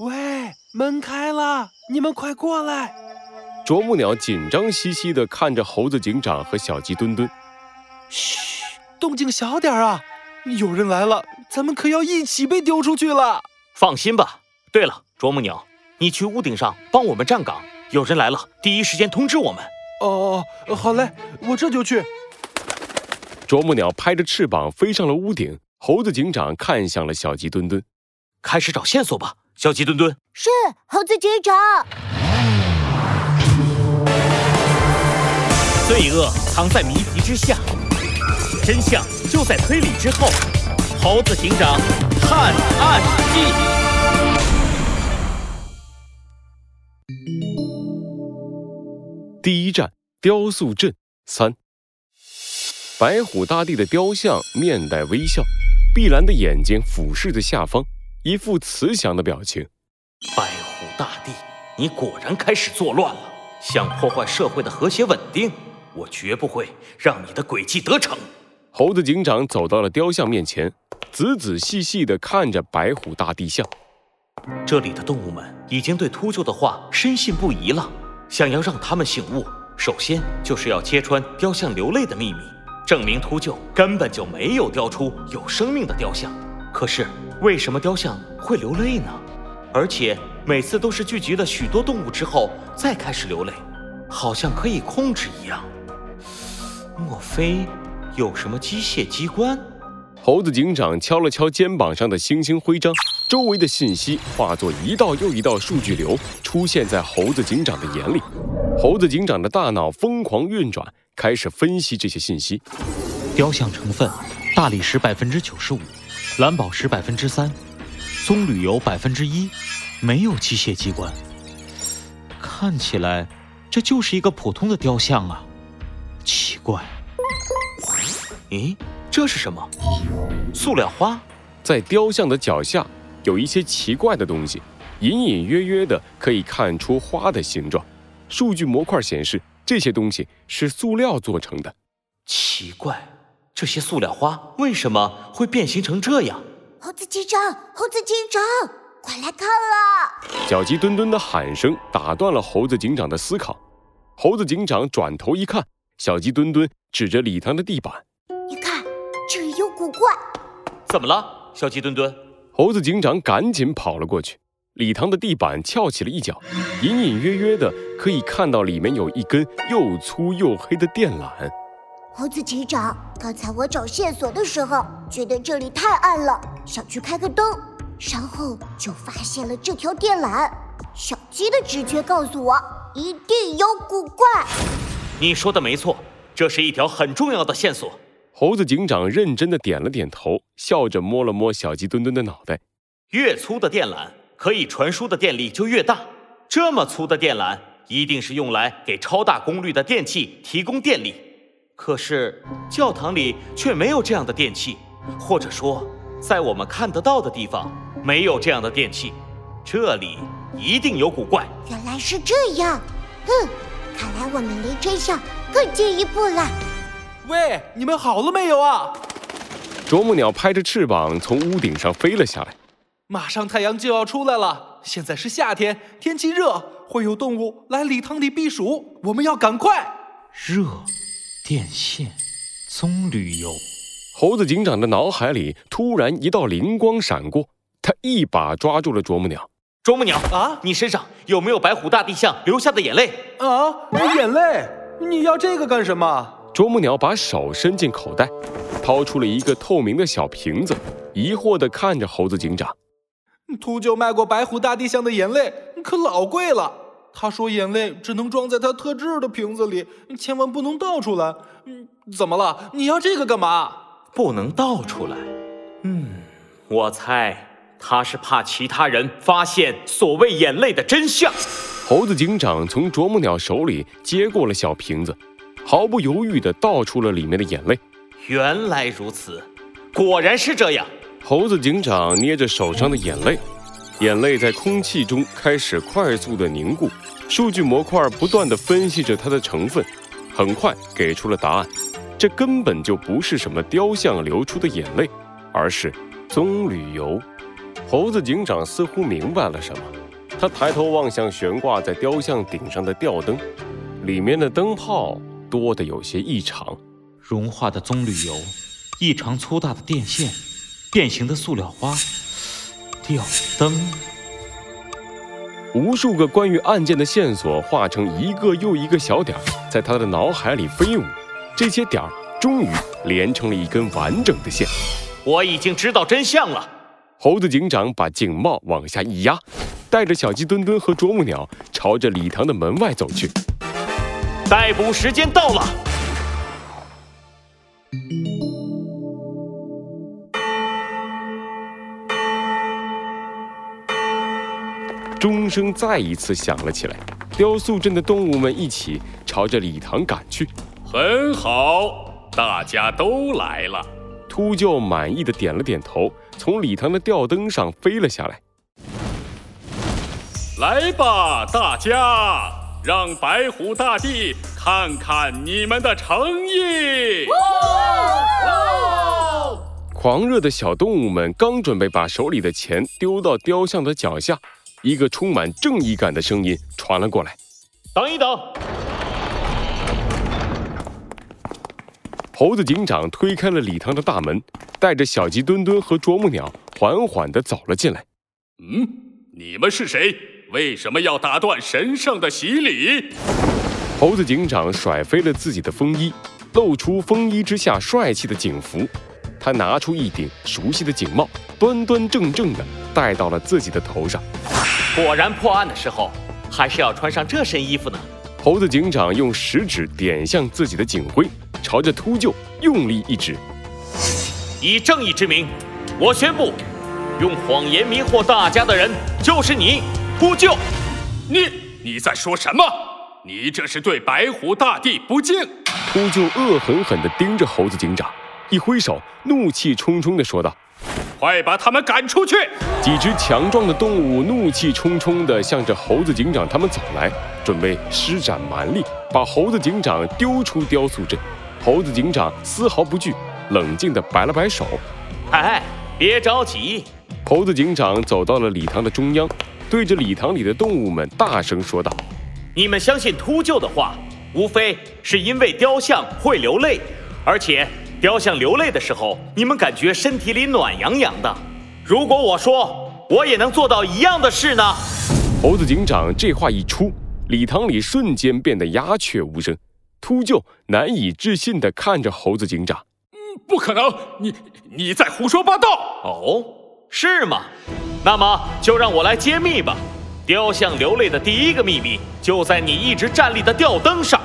喂，门开了，你们快过来！啄木鸟紧张兮兮地看着猴子警长和小鸡墩墩。嘘，动静小点啊！有人来了，咱们可要一起被丢出去了。放心吧。对了，啄木鸟，你去屋顶上帮我们站岗，有人来了，第一时间通知我们。哦哦，好嘞，我这就去。啄木鸟拍着翅膀飞上了屋顶，猴子警长看向了小鸡墩墩，开始找线索吧。小鸡墩墩，是猴子警长。罪恶藏在谜题之下，真相就在推理之后。猴子警长探案记第一站：雕塑镇三。白虎大帝的雕像面带微笑，碧蓝的眼睛俯视着下方，一副慈祥的表情。白虎大帝，你果然开始作乱了，想破坏社会的和谐稳定。我绝不会让你的诡计得逞。猴子警长走到了雕像面前，仔仔细细地看着白虎大帝像。这里的动物们已经对秃鹫的话深信不疑了。想要让他们醒悟，首先就是要揭穿雕像流泪的秘密，证明秃鹫根本就没有雕出有生命的雕像。可是为什么雕像会流泪呢？而且每次都是聚集了许多动物之后再开始流泪，好像可以控制一样。莫非有什么机械机关？猴子警长敲了敲肩膀上的星星徽章，周围的信息化作一道又一道数据流，出现在猴子警长的眼里。猴子警长的大脑疯狂运转，开始分析这些信息。雕像成分：大理石百分之九十五，蓝宝石百分之三，棕榈油百分之一，没有机械机关。看起来这就是一个普通的雕像啊。奇怪，咦，这是什么？塑料花？在雕像的脚下有一些奇怪的东西，隐隐约约的可以看出花的形状。数据模块显示，这些东西是塑料做成的。奇怪，这些塑料花为什么会变形成这样？猴子警长，猴子警长，快来看啊！小鸡墩墩的喊声打断了猴子警长的思考。猴子警长转头一看。小鸡墩墩指着礼堂的地板：“你看，这里有古怪。”“怎么了，小鸡墩墩？”猴子警长赶紧跑了过去。礼堂的地板翘起了一角，隐隐约约的可以看到里面有一根又粗又黑的电缆。猴子警长，刚才我找线索的时候，觉得这里太暗了，想去开个灯，然后就发现了这条电缆。小鸡的直觉告诉我，一定有古怪。你说的没错，这是一条很重要的线索。猴子警长认真的点了点头，笑着摸了摸小鸡墩墩的脑袋。越粗的电缆，可以传输的电力就越大。这么粗的电缆，一定是用来给超大功率的电器提供电力。可是教堂里却没有这样的电器，或者说，在我们看得到的地方没有这样的电器。这里一定有古怪。原来是这样，哼。看来我们离真相更进一步了。喂，你们好了没有啊？啄木鸟拍着翅膀从屋顶上飞了下来。马上太阳就要出来了，现在是夏天，天气热，会有动物来礼堂里避暑，我们要赶快。热，电线，棕榈油。猴子警长的脑海里突然一道灵光闪过，他一把抓住了啄木鸟。啄木鸟啊，你身上有没有白虎大帝像流下的眼泪啊？眼泪？你要这个干什么？啄木鸟把手伸进口袋，掏出了一个透明的小瓶子，疑惑地看着猴子警长。秃鹫卖过白虎大帝像的眼泪，可老贵了。他说眼泪只能装在他特制的瓶子里，千万不能倒出来。嗯，怎么了？你要这个干嘛？不能倒出来。嗯，我猜。他是怕其他人发现所谓眼泪的真相。猴子警长从啄木鸟手里接过了小瓶子，毫不犹豫地倒出了里面的眼泪。原来如此，果然是这样。猴子警长捏着手上的眼泪，眼泪在空气中开始快速的凝固。数据模块不断地分析着它的成分，很快给出了答案。这根本就不是什么雕像流出的眼泪，而是棕榈油。猴子警长似乎明白了什么，他抬头望向悬挂在雕像顶上的吊灯，里面的灯泡多得有些异常。融化的棕榈油，异常粗大的电线，变形的塑料花，吊灯。无数个关于案件的线索化成一个又一个小点，在他的脑海里飞舞。这些点儿终于连成了一根完整的线。我已经知道真相了。猴子警长把警帽往下一压，带着小鸡墩墩和啄木鸟朝着礼堂的门外走去。逮捕时间到了。钟声再一次响了起来，雕塑镇的动物们一起朝着礼堂赶去。很好，大家都来了。秃鹫满意的点了点头，从礼堂的吊灯上飞了下来。来吧，大家，让白虎大帝看看你们的诚意！狂热的小动物们刚准备把手里的钱丢到雕像的脚下。一个充满正义感的声音传了过来：“等一等！”猴子警长推开了礼堂的大门，带着小鸡墩墩和啄木鸟缓缓地走了进来。“嗯，你们是谁？为什么要打断神圣的洗礼？”猴子警长甩飞了自己的风衣，露出风衣之下帅气的警服。他拿出一顶熟悉的警帽，端端正正地戴到了自己的头上。果然，破案的时候还是要穿上这身衣服呢。猴子警长用食指点向自己的警徽，朝着秃鹫用力一指：“以正义之名，我宣布，用谎言迷惑大家的人就是你，秃鹫。”你你在说什么？你这是对白虎大帝不敬！秃鹫恶狠狠地盯着猴子警长，一挥手，怒气冲冲地说道。快把他们赶出去！几只强壮的动物怒气冲冲地向着猴子警长他们走来，准备施展蛮力，把猴子警长丢出雕塑镇。猴子警长丝毫不惧，冷静地摆了摆手：“哎，别着急。”猴子警长走到了礼堂的中央，对着礼堂里的动物们大声说道：“你们相信秃鹫的话，无非是因为雕像会流泪，而且……”雕像流泪的时候，你们感觉身体里暖洋洋的。如果我说我也能做到一样的事呢？猴子警长这话一出，礼堂里瞬间变得鸦雀无声。秃鹫难以置信地看着猴子警长：“嗯，不可能！你你在胡说八道！哦，是吗？那么就让我来揭秘吧。雕像流泪的第一个秘密就在你一直站立的吊灯上。”